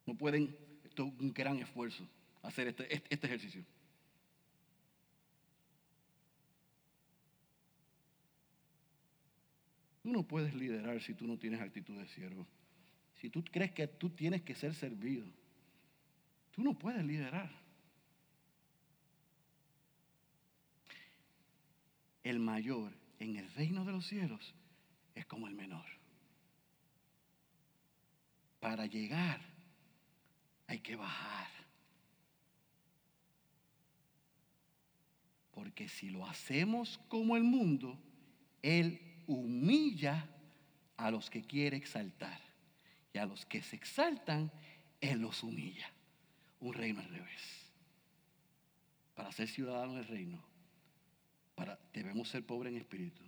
No pueden, esto es un gran esfuerzo, hacer este, este, este ejercicio. Tú no puedes liderar si tú no tienes actitud de siervo. Si tú crees que tú tienes que ser servido, tú no puedes liderar. El mayor en el reino de los cielos es como el menor. Para llegar hay que bajar. Porque si lo hacemos como el mundo, Él humilla a los que quiere exaltar. Y a los que se exaltan, Él los humilla. Un reino al revés. para ser ciudadanos del reino, debemos ser pobres en espíritu,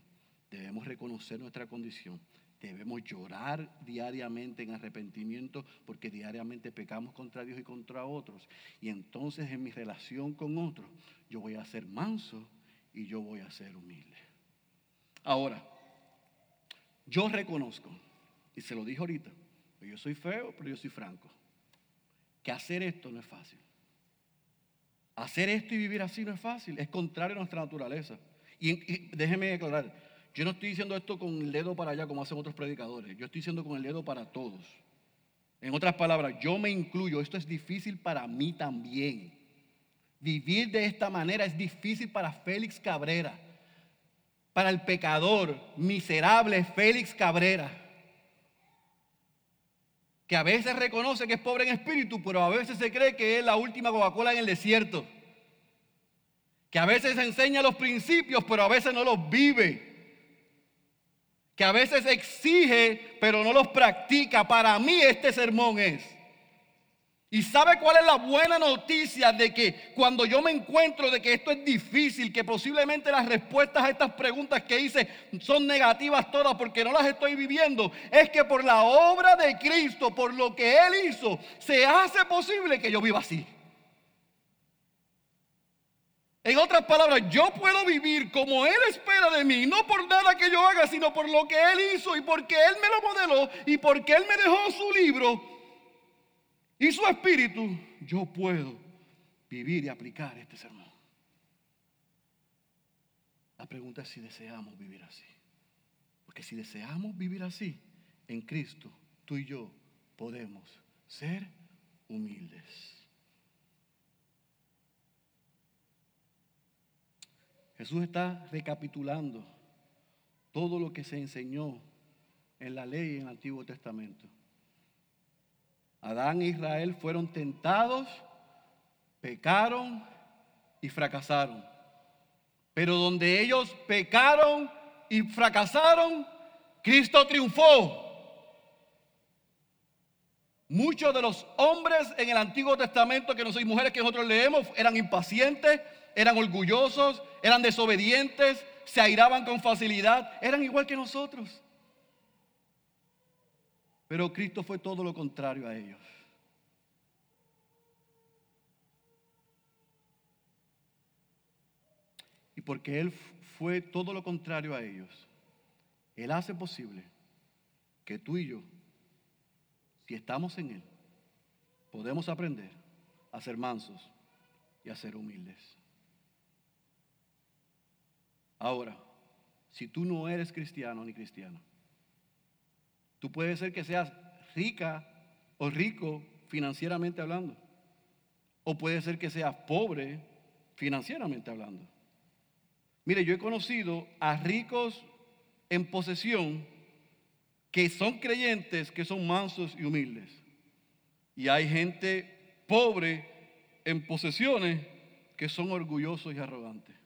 debemos reconocer nuestra condición, debemos llorar diariamente en arrepentimiento porque diariamente pecamos contra Dios y contra otros. Y entonces en mi relación con otros yo voy a ser manso y yo voy a ser humilde. Ahora, yo reconozco, y se lo dije ahorita, yo soy feo, pero yo soy franco, que hacer esto no es fácil. Hacer esto y vivir así no es fácil, es contrario a nuestra naturaleza. Y, déjeme aclarar, yo no estoy diciendo esto con el dedo para allá como hacen otros predicadores, yo estoy diciendo con el dedo para todos. En otras palabras, yo me incluyo, esto es difícil para mí también. Vivir de esta manera es difícil para Félix Cabrera, para el pecador miserable Félix Cabrera, que a veces reconoce que es pobre en espíritu, pero a veces se cree que es la última Coca-Cola en el desierto que a veces enseña los principios, pero a veces no los vive, que a veces exige, pero no los practica. Para mí este sermón es. ¿Y sabe cuál es la buena noticia de que cuando yo me encuentro de que esto es difícil, que posiblemente las respuestas a estas preguntas que hice son negativas todas porque no las estoy viviendo? Es que por la obra de Cristo, por lo que Él hizo, se hace posible que yo viva así. En otras palabras, yo puedo vivir como Él espera de mí, no por nada que yo haga, sino por lo que Él hizo y porque Él me lo modeló y porque Él me dejó su libro y su espíritu, yo puedo vivir y aplicar este sermón. La pregunta es si deseamos vivir así. Porque si deseamos vivir así, en Cristo, tú y yo podemos ser humildes. Jesús está recapitulando todo lo que se enseñó en la ley en el Antiguo Testamento. Adán e Israel fueron tentados, pecaron y fracasaron. Pero donde ellos pecaron y fracasaron, Cristo triunfó. Muchos de los hombres en el Antiguo Testamento que no soy mujeres que nosotros leemos eran impacientes, eran orgullosos, eran desobedientes, se airaban con facilidad, eran igual que nosotros. Pero Cristo fue todo lo contrario a ellos. Y porque Él fue todo lo contrario a ellos, Él hace posible que tú y yo, si estamos en Él, podemos aprender a ser mansos y a ser humildes. Ahora, si tú no eres cristiano ni cristiano, tú puedes ser que seas rica o rico financieramente hablando, o puede ser que seas pobre financieramente hablando. Mire, yo he conocido a ricos en posesión que son creyentes, que son mansos y humildes. Y hay gente pobre en posesiones que son orgullosos y arrogantes.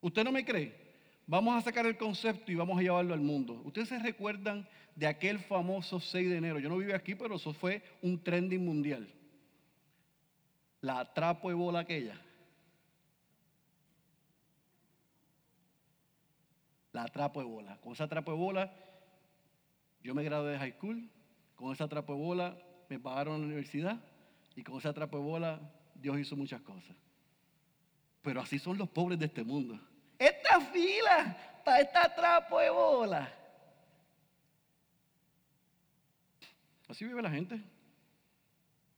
¿Usted no me cree? Vamos a sacar el concepto y vamos a llevarlo al mundo. Ustedes se recuerdan de aquel famoso 6 de enero. Yo no vivo aquí, pero eso fue un trending mundial. La trapo de bola aquella. La trapo de bola. Con esa trapo de bola, yo me gradué de high school. Con esa trapo de bola me pagaron a la universidad. Y con esa trapo de bola, Dios hizo muchas cosas. Pero así son los pobres de este mundo. Esta fila para esta trapo de bola. Así vive la gente.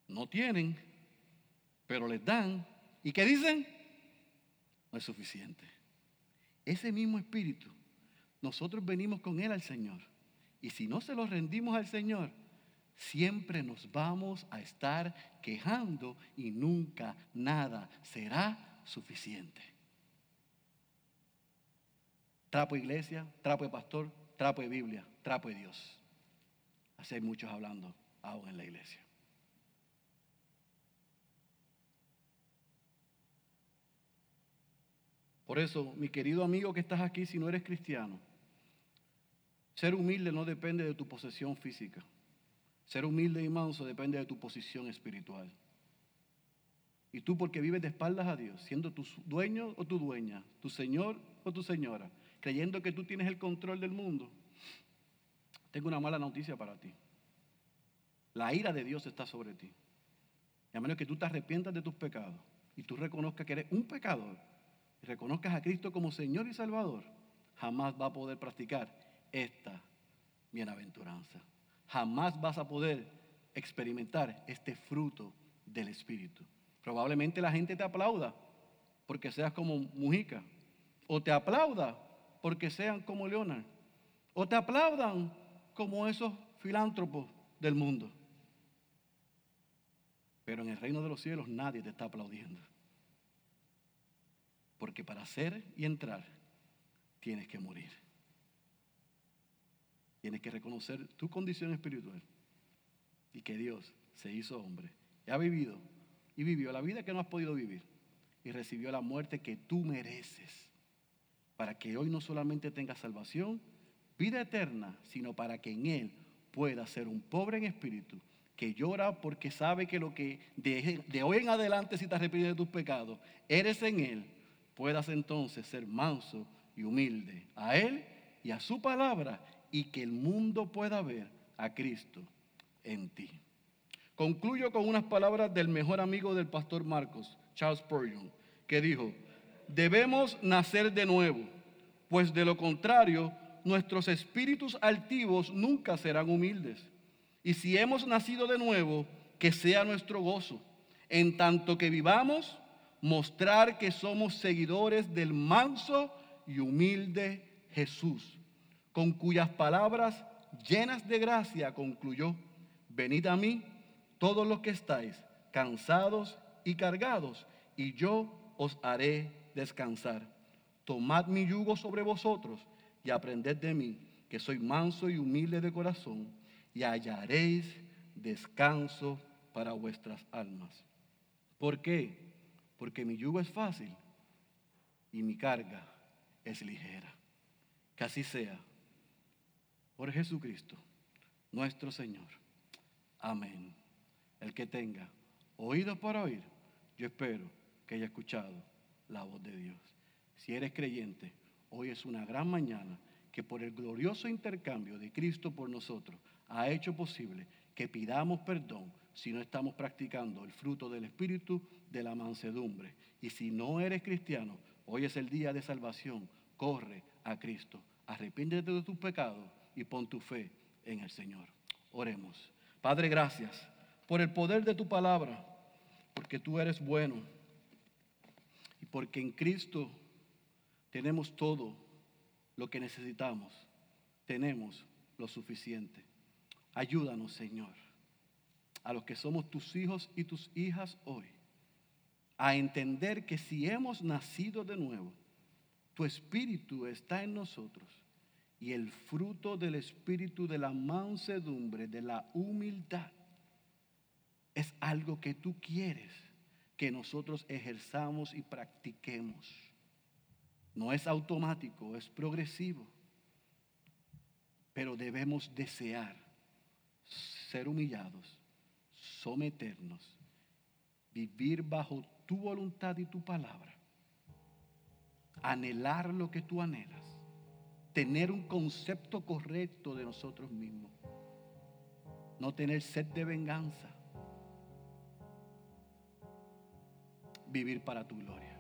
No tienen, pero les dan. ¿Y qué dicen? No es suficiente. Ese mismo espíritu, nosotros venimos con él al Señor. Y si no se lo rendimos al Señor, siempre nos vamos a estar quejando y nunca nada será suficiente. Trapo de iglesia, trapo de pastor, trapo de Biblia, trapo de Dios. Así hay muchos hablando aún en la iglesia. Por eso, mi querido amigo que estás aquí, si no eres cristiano, ser humilde no depende de tu posesión física. Ser humilde y manso depende de tu posición espiritual. Y tú porque vives de espaldas a Dios, siendo tu dueño o tu dueña, tu señor o tu señora, creyendo que tú tienes el control del mundo, tengo una mala noticia para ti. La ira de Dios está sobre ti. Y a menos que tú te arrepientas de tus pecados y tú reconozcas que eres un pecador y reconozcas a Cristo como Señor y Salvador, jamás va a poder practicar esta bienaventuranza. Jamás vas a poder experimentar este fruto del Espíritu. Probablemente la gente te aplauda porque seas como Mujica, o te aplauda porque sean como Leonard, o te aplaudan como esos filántropos del mundo. Pero en el reino de los cielos nadie te está aplaudiendo. Porque para ser y entrar tienes que morir. Tienes que reconocer tu condición espiritual y que Dios se hizo hombre y ha vivido y vivió la vida que no has podido vivir y recibió la muerte que tú mereces para que hoy no solamente tengas salvación, vida eterna, sino para que en Él pueda ser un pobre en espíritu que llora porque sabe que lo que de, de hoy en adelante, si te arrepientes de tus pecados, eres en Él, puedas entonces ser manso y humilde a Él y a su palabra y que el mundo pueda ver a Cristo en ti. Concluyo con unas palabras del mejor amigo del pastor Marcos, Charles Spurgeon, que dijo, debemos nacer de nuevo, pues de lo contrario, nuestros espíritus altivos nunca serán humildes. Y si hemos nacido de nuevo, que sea nuestro gozo, en tanto que vivamos, mostrar que somos seguidores del manso y humilde Jesús con cuyas palabras llenas de gracia concluyó, venid a mí todos los que estáis cansados y cargados, y yo os haré descansar. Tomad mi yugo sobre vosotros y aprended de mí, que soy manso y humilde de corazón, y hallaréis descanso para vuestras almas. ¿Por qué? Porque mi yugo es fácil y mi carga es ligera. Que así sea por Jesucristo, nuestro Señor. Amén. El que tenga oído para oír, yo espero que haya escuchado la voz de Dios. Si eres creyente, hoy es una gran mañana que por el glorioso intercambio de Cristo por nosotros ha hecho posible que pidamos perdón si no estamos practicando el fruto del Espíritu de la mansedumbre. Y si no eres cristiano, hoy es el día de salvación. Corre a Cristo. Arrepiéntete de tus pecados y pon tu fe en el Señor. Oremos. Padre, gracias por el poder de tu palabra, porque tú eres bueno porque en Cristo tenemos todo lo que necesitamos, tenemos lo suficiente. Ayúdanos, Señor, a los que somos tus hijos y tus hijas hoy, a entender que si hemos nacido de nuevo, tu espíritu está en nosotros y el fruto del espíritu de la mansedumbre, de la humildad, es algo que tú quieres que nosotros ejerzamos y practiquemos. No es automático, es progresivo. Pero debemos desear ser humillados, someternos, vivir bajo tu voluntad y tu palabra, anhelar lo que tú anhelas tener un concepto correcto de nosotros mismos. No tener sed de venganza. Vivir para tu gloria.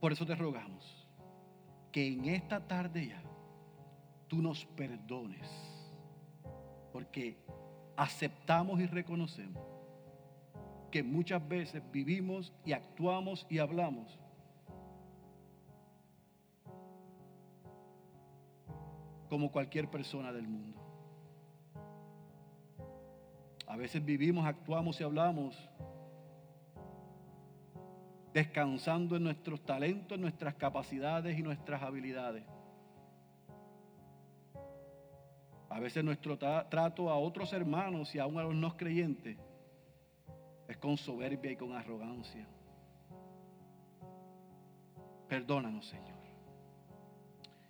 Por eso te rogamos que en esta tarde ya tú nos perdones. Porque aceptamos y reconocemos que muchas veces vivimos y actuamos y hablamos como cualquier persona del mundo. A veces vivimos, actuamos y hablamos descansando en nuestros talentos, en nuestras capacidades y nuestras habilidades. A veces nuestro trato a otros hermanos y aún a los no creyentes es con soberbia y con arrogancia. Perdónanos, Señor,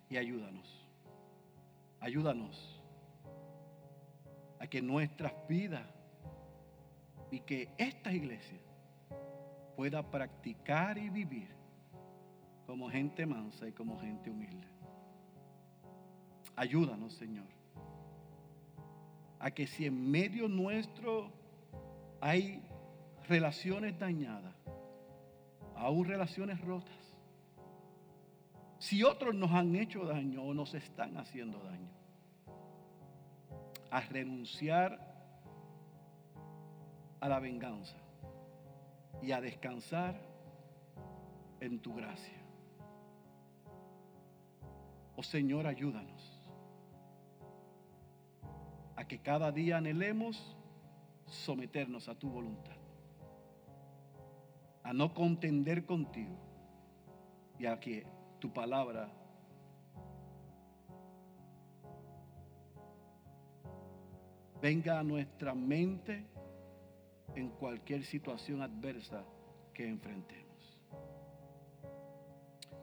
y ayúdanos. Ayúdanos a que nuestras vidas y que esta iglesia pueda practicar y vivir como gente mansa y como gente humilde. Ayúdanos, Señor, a que si en medio nuestro hay relaciones dañadas, aún relaciones rotas, si otros nos han hecho daño o nos están haciendo daño, a renunciar a la venganza y a descansar en tu gracia. Oh Señor, ayúdanos a que cada día anhelemos someternos a tu voluntad, a no contender contigo y a que tu palabra venga a nuestra mente en cualquier situación adversa que enfrentemos.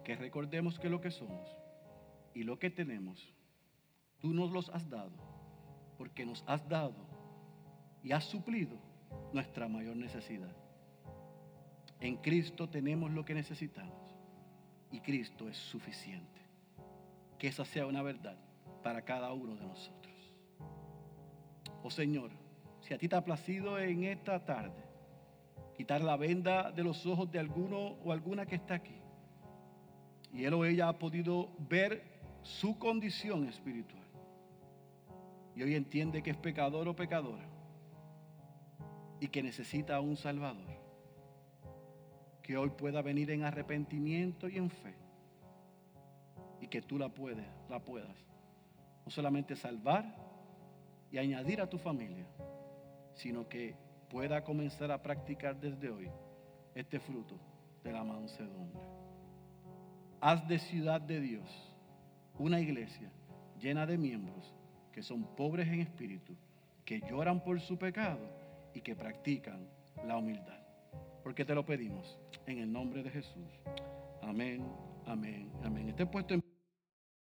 Que recordemos que lo que somos y lo que tenemos, tú nos los has dado, porque nos has dado y has suplido nuestra mayor necesidad. En Cristo tenemos lo que necesitamos y Cristo es suficiente. Que esa sea una verdad para cada uno de nosotros. Oh Señor, si a ti te ha placido en esta tarde quitar la venda de los ojos de alguno o alguna que está aquí, y él o ella ha podido ver su condición espiritual, y hoy entiende que es pecador o pecadora, y que necesita un Salvador, que hoy pueda venir en arrepentimiento y en fe, y que tú la puedes, la puedas, no solamente salvar y añadir a tu familia, sino que pueda comenzar a practicar desde hoy este fruto de la mansedumbre. Haz de ciudad de Dios una iglesia llena de miembros que son pobres en espíritu, que lloran por su pecado y que practican la humildad. Porque te lo pedimos en el nombre de Jesús. Amén, amén, amén. Este puesto en